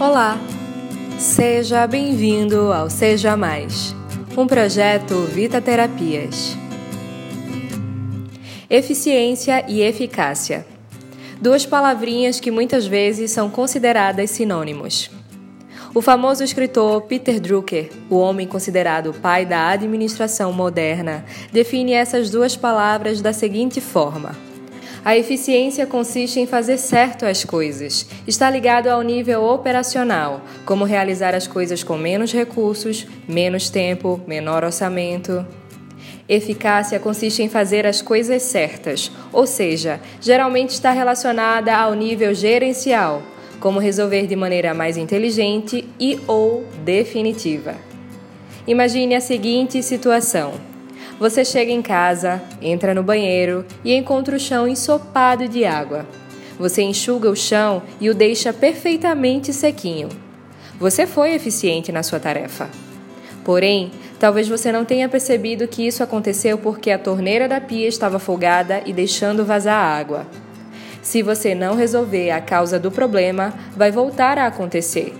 Olá! Seja bem-vindo ao Seja Mais, um projeto Vita Terapias. Eficiência e eficácia. Duas palavrinhas que muitas vezes são consideradas sinônimos. O famoso escritor Peter Drucker, o homem considerado o pai da administração moderna, define essas duas palavras da seguinte forma: a eficiência consiste em fazer certo as coisas. Está ligado ao nível operacional, como realizar as coisas com menos recursos, menos tempo, menor orçamento. Eficácia consiste em fazer as coisas certas, ou seja, geralmente está relacionada ao nível gerencial, como resolver de maneira mais inteligente e ou definitiva. Imagine a seguinte situação: você chega em casa, entra no banheiro e encontra o chão ensopado de água. Você enxuga o chão e o deixa perfeitamente sequinho. Você foi eficiente na sua tarefa. Porém, talvez você não tenha percebido que isso aconteceu porque a torneira da pia estava folgada e deixando vazar água. Se você não resolver a causa do problema, vai voltar a acontecer.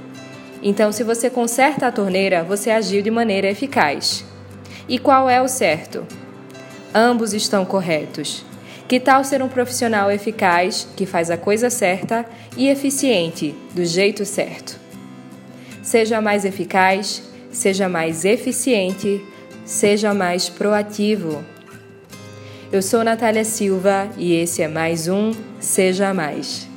Então, se você conserta a torneira, você agiu de maneira eficaz. E qual é o certo? Ambos estão corretos. Que tal ser um profissional eficaz, que faz a coisa certa e eficiente, do jeito certo? Seja mais eficaz, seja mais eficiente, seja mais proativo. Eu sou Natália Silva e esse é mais um Seja Mais.